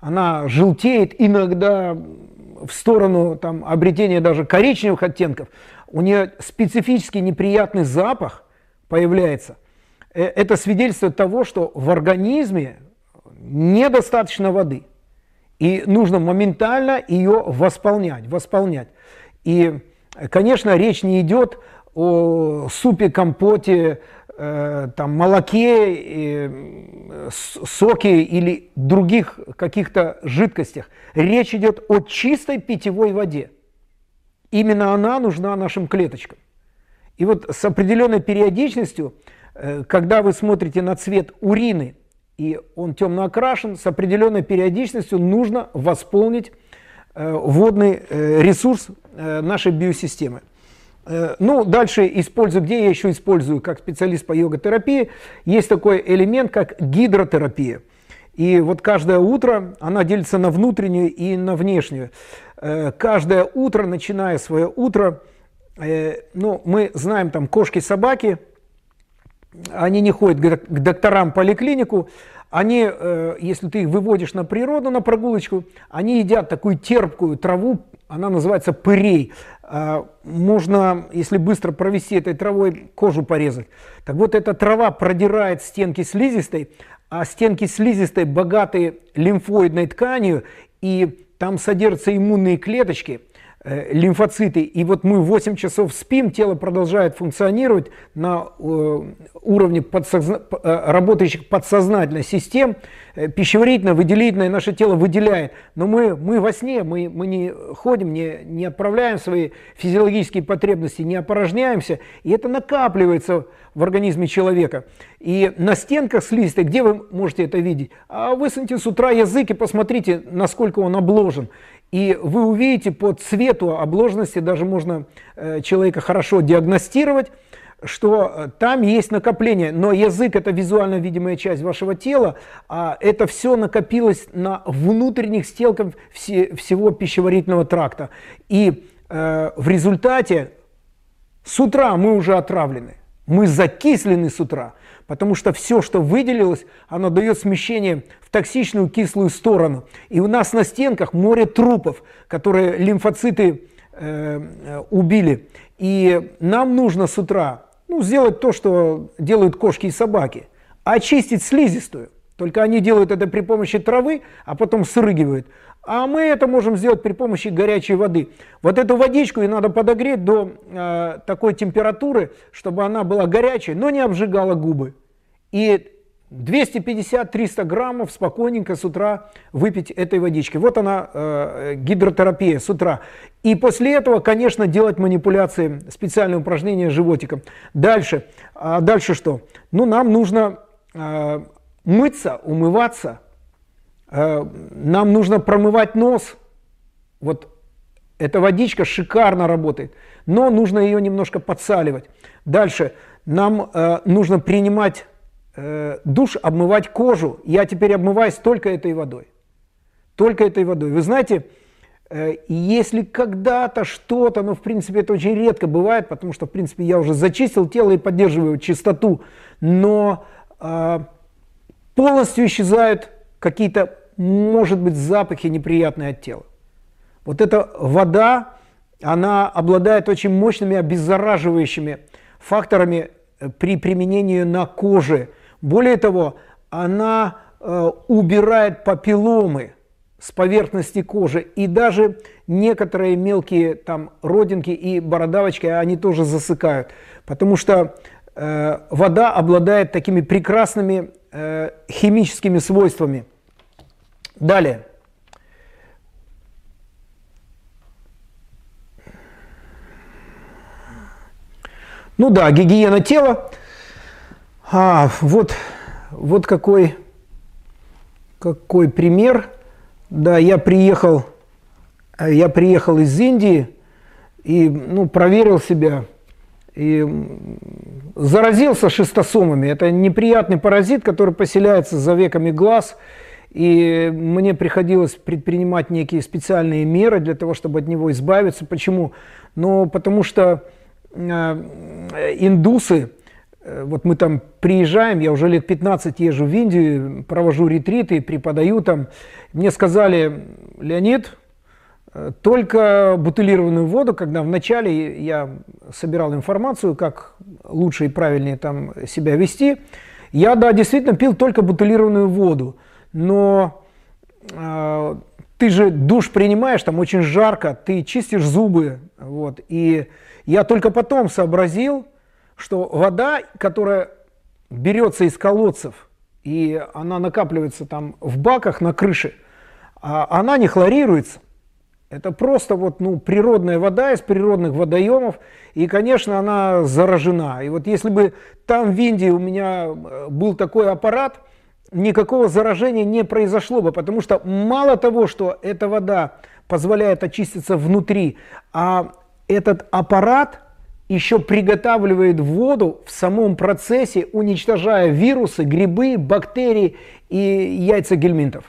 она желтеет иногда в сторону там, обретения даже коричневых оттенков, у нее специфический неприятный запах появляется. Э, это свидетельство того, что в организме недостаточно воды. И нужно моментально ее восполнять, восполнять. И, конечно, речь не идет о супе, компоте, э, там, молоке, э, соке или других каких-то жидкостях. Речь идет о чистой питьевой воде. Именно она нужна нашим клеточкам. И вот с определенной периодичностью, э, когда вы смотрите на цвет урины, и он темно окрашен, с определенной периодичностью нужно восполнить э, водный э, ресурс нашей биосистемы. Ну, дальше использую, где я еще использую как специалист по йога-терапии, есть такой элемент, как гидротерапия. И вот каждое утро она делится на внутреннюю и на внешнюю. Каждое утро, начиная свое утро, Э, ну, мы знаем, там, кошки, собаки, они не ходят к докторам поликлинику, они, э, если ты их выводишь на природу, на прогулочку, они едят такую терпкую траву, она называется пырей. А, можно, если быстро провести этой травой, кожу порезать. Так вот, эта трава продирает стенки слизистой, а стенки слизистой богаты лимфоидной тканью, и там содержатся иммунные клеточки – лимфоциты. И вот мы 8 часов спим, тело продолжает функционировать на э, уровне подсозна... Э, работающих подсознательных систем. Пищеварительно-выделительное наше тело выделяет. Но мы, мы во сне, мы, мы не ходим, не, не отправляем свои физиологические потребности, не опорожняемся. И это накапливается в организме человека. И на стенках слизистой, где вы можете это видеть? А высуньте с утра язык и посмотрите, насколько он обложен. И вы увидите по цвету обложенности, даже можно э, человека хорошо диагностировать, что э, там есть накопление, но язык это визуально видимая часть вашего тела, а это все накопилось на внутренних стелках все, всего пищеварительного тракта. И э, в результате с утра мы уже отравлены, мы закислены с утра. Потому что все, что выделилось, оно дает смещение токсичную кислую сторону. И у нас на стенках море трупов, которые лимфоциты э, убили. И нам нужно с утра ну, сделать то, что делают кошки и собаки. Очистить слизистую. Только они делают это при помощи травы, а потом срыгивают. А мы это можем сделать при помощи горячей воды. Вот эту водичку и надо подогреть до э, такой температуры, чтобы она была горячей, но не обжигала губы. И 250-300 граммов спокойненько с утра выпить этой водички. Вот она, э, гидротерапия с утра. И после этого, конечно, делать манипуляции, специальные упражнения животиком. Дальше. А дальше что? Ну, нам нужно э, мыться, умываться – Э, нам нужно промывать нос. Вот эта водичка шикарно работает, но нужно ее немножко подсаливать. Дальше нам э, нужно принимать э, душ, обмывать кожу. Я теперь обмываюсь только этой водой. Только этой водой. Вы знаете, э, если когда-то что-то, ну, в принципе, это очень редко бывает, потому что, в принципе, я уже зачистил тело и поддерживаю чистоту, но э, полностью исчезают какие-то, может быть, запахи неприятные от тела. Вот эта вода, она обладает очень мощными обеззараживающими факторами э, при применении на коже. Более того, она э, убирает папилломы с поверхности кожи. И даже некоторые мелкие там родинки и бородавочки, они тоже засыкают. Потому что э, вода обладает такими прекрасными э, химическими свойствами. Далее. Ну да, гигиена тела. А, вот, вот какой, какой пример. Да, я приехал, я приехал из Индии и ну, проверил себя и заразился шистосомами. Это неприятный паразит, который поселяется за веками глаз. И мне приходилось предпринимать некие специальные меры для того, чтобы от него избавиться. Почему? Ну, потому что э, индусы, вот мы там приезжаем, я уже лет 15 езжу в Индию, провожу ретриты, преподаю там. Мне сказали, Леонид, только бутылированную воду, когда вначале я собирал информацию, как лучше и правильнее там себя вести, я, да, действительно пил только бутылированную воду, но э, ты же душ принимаешь, там очень жарко, ты чистишь зубы, вот, и я только потом сообразил, что вода, которая берется из колодцев, и она накапливается там в баках на крыше, а она не хлорируется. Это просто вот, ну, природная вода из природных водоемов, и, конечно, она заражена. И вот если бы там в Индии у меня э, был такой аппарат, никакого заражения не произошло бы, потому что мало того, что эта вода позволяет очиститься внутри, а этот аппарат еще приготавливает воду в самом процессе, уничтожая вирусы, грибы, бактерии и яйца гельминтов.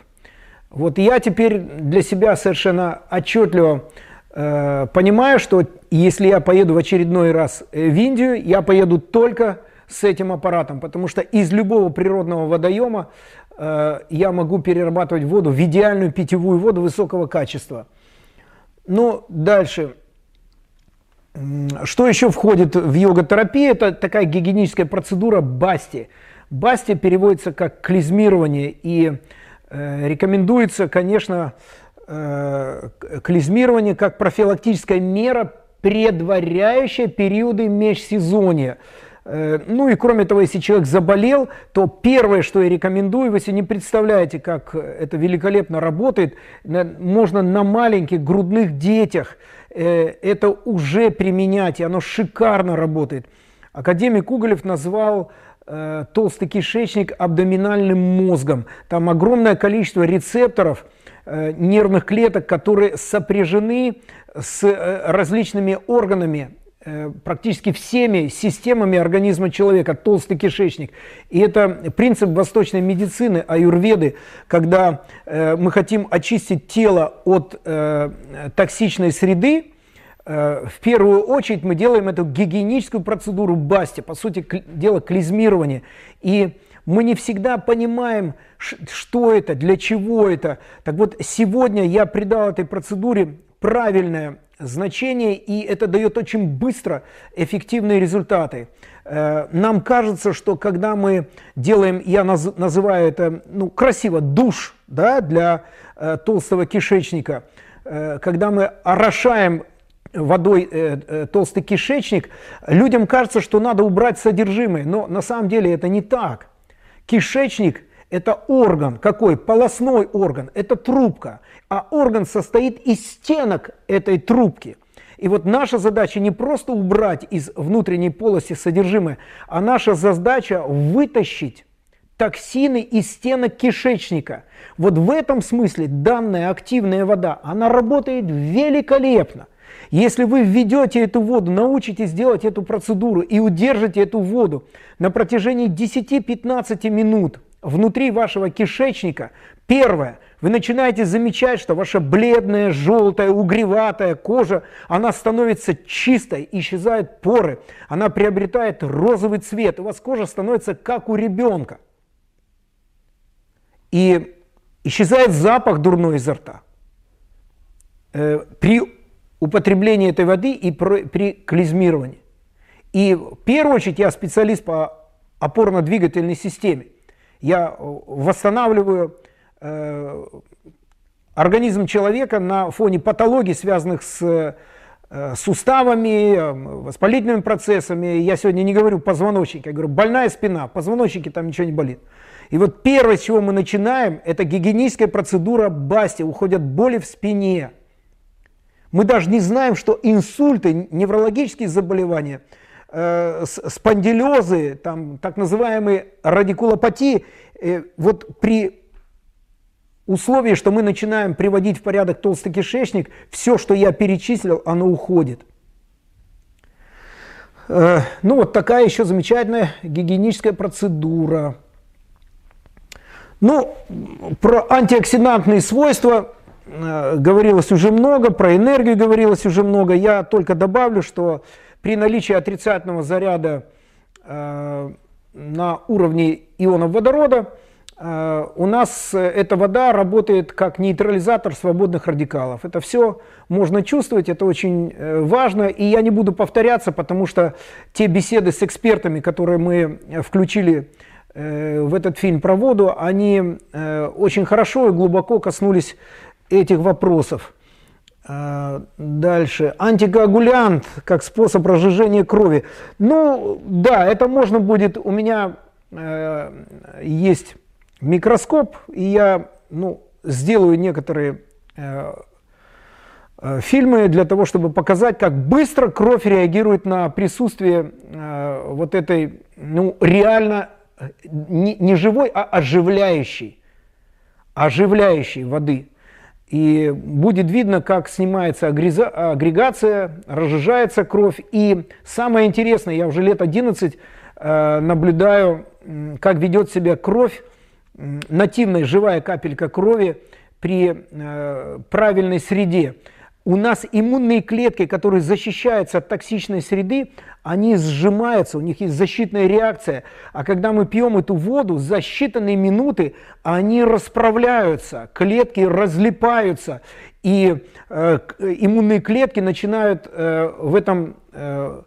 Вот я теперь для себя совершенно отчетливо э, понимаю, что если я поеду в очередной раз э, в Индию, я поеду только с этим аппаратом, потому что из любого природного водоема э, я могу перерабатывать воду в идеальную питьевую воду высокого качества. Ну, дальше. Что еще входит в йога-терапию? Это такая гигиеническая процедура басти. Басти переводится как клизмирование и Э, рекомендуется, конечно, э, клизмирование как профилактическая мера, предваряющая периоды межсезонья. Э, ну и кроме того, если человек заболел, то первое, что я рекомендую, вы себе не представляете, как это великолепно работает, можно на маленьких грудных детях это уже применять, и оно шикарно работает. Академик Уголев назвал Э, толстый кишечник абдоминальным мозгом. Там огромное количество рецепторов, э, нервных клеток, которые сопряжены с э, различными органами, практически всеми системами организма человека, толстый кишечник. И это принцип восточной медицины, аюрведы, когда мы хотим очистить тело от токсичной среды, Э, в первую очередь мы делаем эту гигиеническую процедуру басти, по сути дела клизмирование. И мы не всегда понимаем, что это, для чего это. Так вот, сегодня я придал этой процедуре правильное значение, и это дает очень быстро эффективные результаты. Э, нам кажется, что когда мы делаем, я называю это ну, красиво, душ да, для э, толстого кишечника, когда мы орошаем водой э, э, толстый кишечник, людям кажется, что надо убрать содержимое, но на самом деле это не так. Кишечник – это орган, какой? Полостной орган, это трубка, а орган состоит из стенок этой трубки. И вот наша задача не просто убрать из внутренней полости содержимое, а наша задача вытащить токсины из стенок кишечника. Вот в этом смысле данная активная вода, она работает великолепно. Если вы введете эту воду, научитесь делать эту процедуру и удержите эту воду на протяжении 10-15 минут внутри вашего кишечника, первое, вы начинаете замечать, что ваша бледная, желтая, угреватая кожа, она становится чистой, исчезают поры, она приобретает розовый цвет, у вас кожа становится как у ребенка. И исчезает запах дурной изо рта. Э, при употребления этой воды и при клизмировании. И в первую очередь я специалист по опорно-двигательной системе. Я э, восстанавливаю организм человека на фоне патологий, связанных с э, суставами, э, воспалительными процессами. Я сегодня не говорю позвоночники, я говорю больная спина, позвоночники там ничего не болит. И вот первое, с чего мы начинаем, это гигиеническая процедура басти. Уходят боли в спине, мы даже не знаем, что инсульты, неврологические заболевания, э, спондилезы, там, так называемые радикулопатии, э, вот при условии, что мы начинаем приводить в порядок толстый кишечник, все, что я перечислил, оно уходит. Э, ну вот такая еще замечательная гигиеническая процедура. Ну, про антиоксидантные свойства э, говорилось уже много, про энергию говорилось уже много. Я только добавлю, что при наличии отрицательного заряда э, на уровне ионов водорода у нас э, эта вода работает как нейтрализатор свободных радикалов. Это все можно чувствовать, это очень э, важно. И я не буду повторяться, потому что те беседы с экспертами, которые мы включили в этот фильм про воду, они очень хорошо и глубоко коснулись этих вопросов. Дальше. Антикоагулянт как способ разжижения крови. Ну, да, это можно будет. У меня есть микроскоп, и я ну, сделаю некоторые э, э, фильмы для того, чтобы показать, как быстро кровь реагирует на присутствие э, вот этой, ну, реально э, не, не живой, а оживляющей, оживляющей воды. И будет видно, как снимается агрегация, разжижается кровь. И самое интересное, я уже лет 11 э, наблюдаю, как ведет себя кровь нативная живая капелька крови при э, правильной среде. У нас иммунные клетки, которые защищаются от токсичной среды, они сжимаются, у них есть защитная реакция. А когда мы пьем эту воду, за считанные минуты они расправляются, клетки разлипаются, и э, иммунные клетки начинают э, в этом э,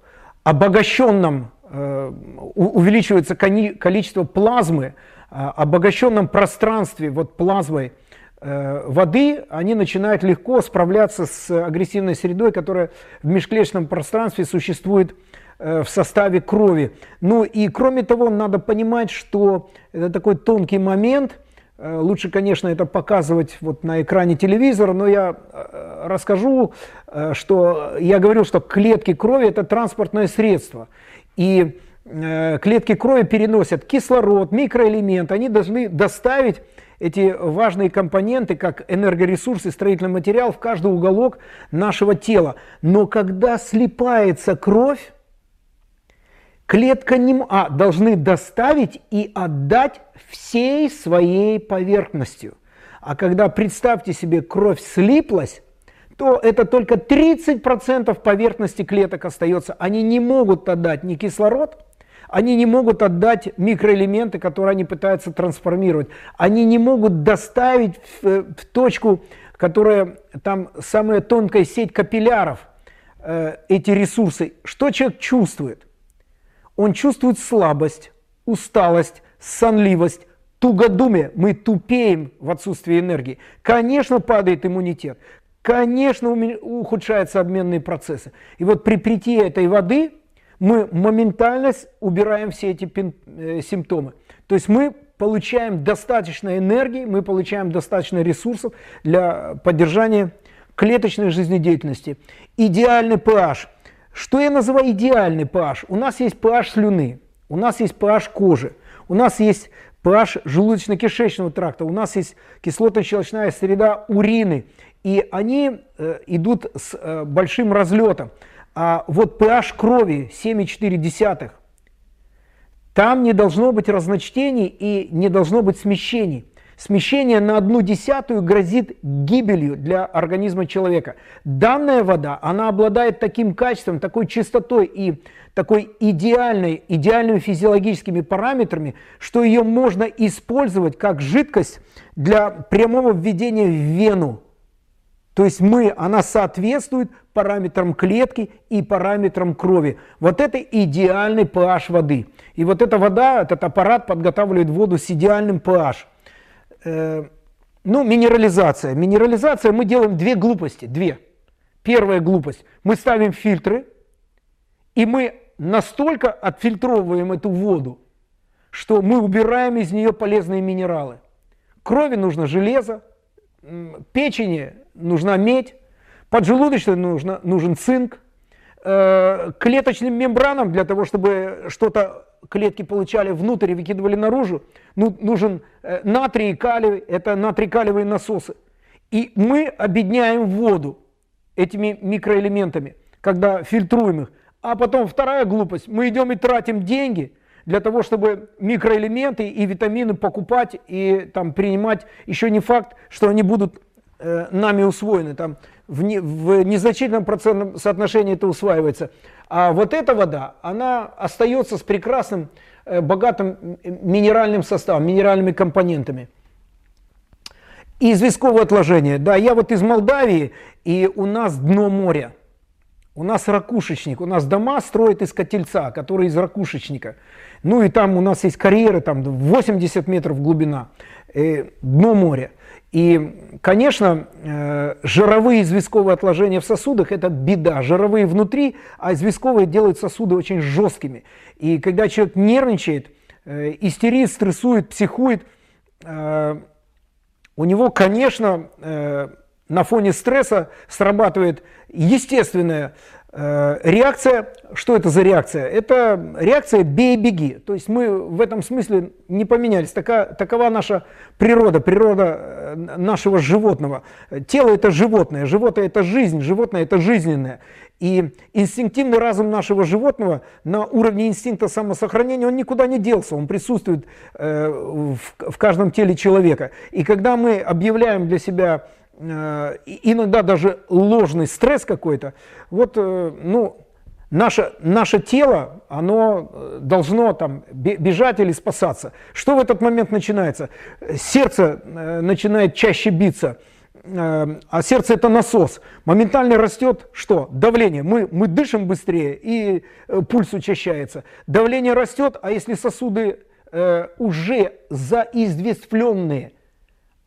обогащенном, э, увеличивается количество плазмы, обогащенном пространстве вот плазмой э, воды, они начинают легко справляться с агрессивной средой, которая в межклеточном пространстве существует э, в составе крови. Ну и кроме того, надо понимать, что это такой тонкий момент. Э, лучше, конечно, это показывать вот на экране телевизора, но я расскажу, что я говорил, что клетки крови – это транспортное средство. И клетки крови переносят кислород, микроэлемент, они должны доставить эти важные компоненты, как энергоресурсы, строительный материал, в каждый уголок нашего тела. Но когда слипается кровь, клетка не а, должны доставить и отдать всей своей поверхностью. А когда, представьте себе, кровь слиплась, то это только 30% поверхности клеток остается. Они не могут отдать ни кислород, они не могут отдать микроэлементы, которые они пытаются трансформировать. Они не могут доставить в, в точку, которая там самая тонкая сеть капилляров, э, эти ресурсы. Что человек чувствует? Он чувствует слабость, усталость, сонливость, тугодумие. Мы тупеем в отсутствии энергии. Конечно, падает иммунитет. Конечно, ухудшаются обменные процессы. И вот при притии этой воды мы моментально убираем все эти э, симптомы. То есть мы получаем достаточно энергии, мы получаем достаточно ресурсов для поддержания клеточной жизнедеятельности. Идеальный pH. Что я называю идеальный pH? У нас есть pH слюны, у нас есть pH кожи, у нас есть pH желудочно-кишечного тракта, у нас есть кислотно-щелочная среда урины, и они э, идут с э, большим разлетом. А вот pH крови 7,4, там не должно быть разночтений и не должно быть смещений. Смещение на одну десятую грозит гибелью для организма человека. Данная вода, она обладает таким качеством, такой чистотой и такой идеальной, идеальными физиологическими параметрами, что ее можно использовать как жидкость для прямого введения в вену то есть мы, она соответствует параметрам клетки и параметрам крови. Вот это идеальный pH воды. И вот эта вода, этот аппарат подготавливает воду с идеальным pH. Э, ну, минерализация. Минерализация, мы делаем две глупости, две. Первая глупость. Мы ставим фильтры, и мы настолько отфильтровываем эту воду, что мы убираем из нее полезные минералы. Крови нужно железо, печени нужна медь, поджелудочной нужно, нужен цинк, э, клеточным мембранам для того, чтобы что-то клетки получали внутрь и выкидывали наружу, ну, нужен э, натрий и калий, это натрий-калиевые насосы. И мы объединяем воду этими микроэлементами, когда фильтруем их. А потом вторая глупость, мы идем и тратим деньги для того, чтобы микроэлементы и витамины покупать и там принимать. Еще не факт, что они будут э, нами усвоены. Там в, не, в незначительном процентном соотношении это усваивается. А вот эта вода, она остается с прекрасным, э, богатым минеральным составом, минеральными компонентами. И известковое отложение. Да, я вот из Молдавии, и у нас дно моря. У нас ракушечник, у нас дома строят из котельца, который из ракушечника. Ну и там у нас есть карьеры, там 80 метров глубина, э, дно моря. И, конечно, э, жировые известковые отложения в сосудах – это беда. Жировые внутри, а известковые делают сосуды очень жесткими. И когда человек нервничает, э, истерит, стрессует, психует, э, у него, конечно, на фоне стресса срабатывает естественная Э, реакция, что это за реакция? Это реакция «бей-беги». То есть мы в этом смысле не поменялись. Така, такова наша природа, природа э, нашего животного. Тело – это животное, животное – это жизнь, животное – это жизненное. И инстинктивный разум нашего животного на уровне инстинкта самосохранения, он никуда не делся, он присутствует э, в, каждом теле человека. И когда мы объявляем для себя иногда даже ложный стресс какой-то, вот, э, ну, наше, наше тело, оно э, должно там бежать или спасаться. Что в этот момент начинается? Сердце начинает чаще биться, а сердце это насос. Моментально растет что? Давление. Мы, мы дышим быстрее и пульс учащается. Давление растет, а если сосуды уже заизвествленные,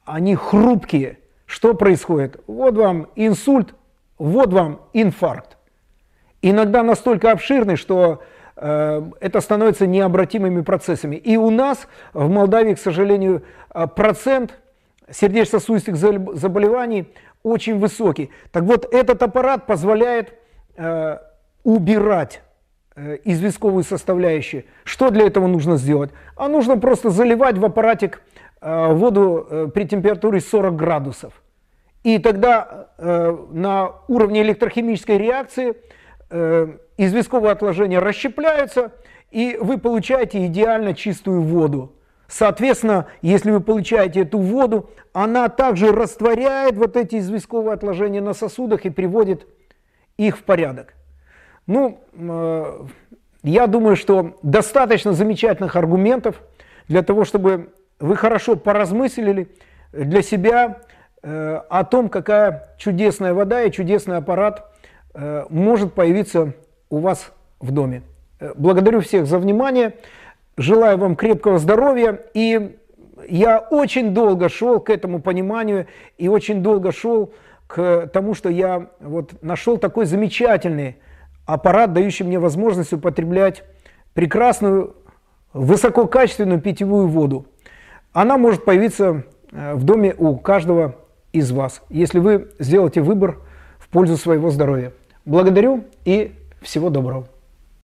они хрупкие – что происходит? Вот вам инсульт, вот вам инфаркт. Иногда настолько обширный, что э, это становится необратимыми процессами. И у нас в Молдавии, к сожалению, э, процент сердечно-сосудистых заболеваний очень высокий. Так вот, этот аппарат позволяет э, убирать э, известковую составляющую. Что для этого нужно сделать? А нужно просто заливать в аппаратик э, воду э, при температуре 40 градусов. И тогда э, на уровне электрохимической реакции э, известковые отложения расщепляются, и вы получаете идеально чистую воду. Соответственно, если вы получаете эту воду, она также растворяет вот эти известковые отложения на сосудах и приводит их в порядок. Ну, э, я думаю, что достаточно замечательных аргументов для того, чтобы вы хорошо поразмыслили для себя, о том, какая чудесная вода и чудесный аппарат э, может появиться у вас в доме. Э, благодарю всех за внимание, желаю вам крепкого здоровья и я очень долго шел к этому пониманию и очень долго шел к тому, что я вот нашел такой замечательный аппарат, дающий мне возможность употреблять прекрасную, высококачественную питьевую воду. Она может появиться в доме у каждого из вас, если вы сделаете выбор в пользу своего здоровья. Благодарю и всего доброго.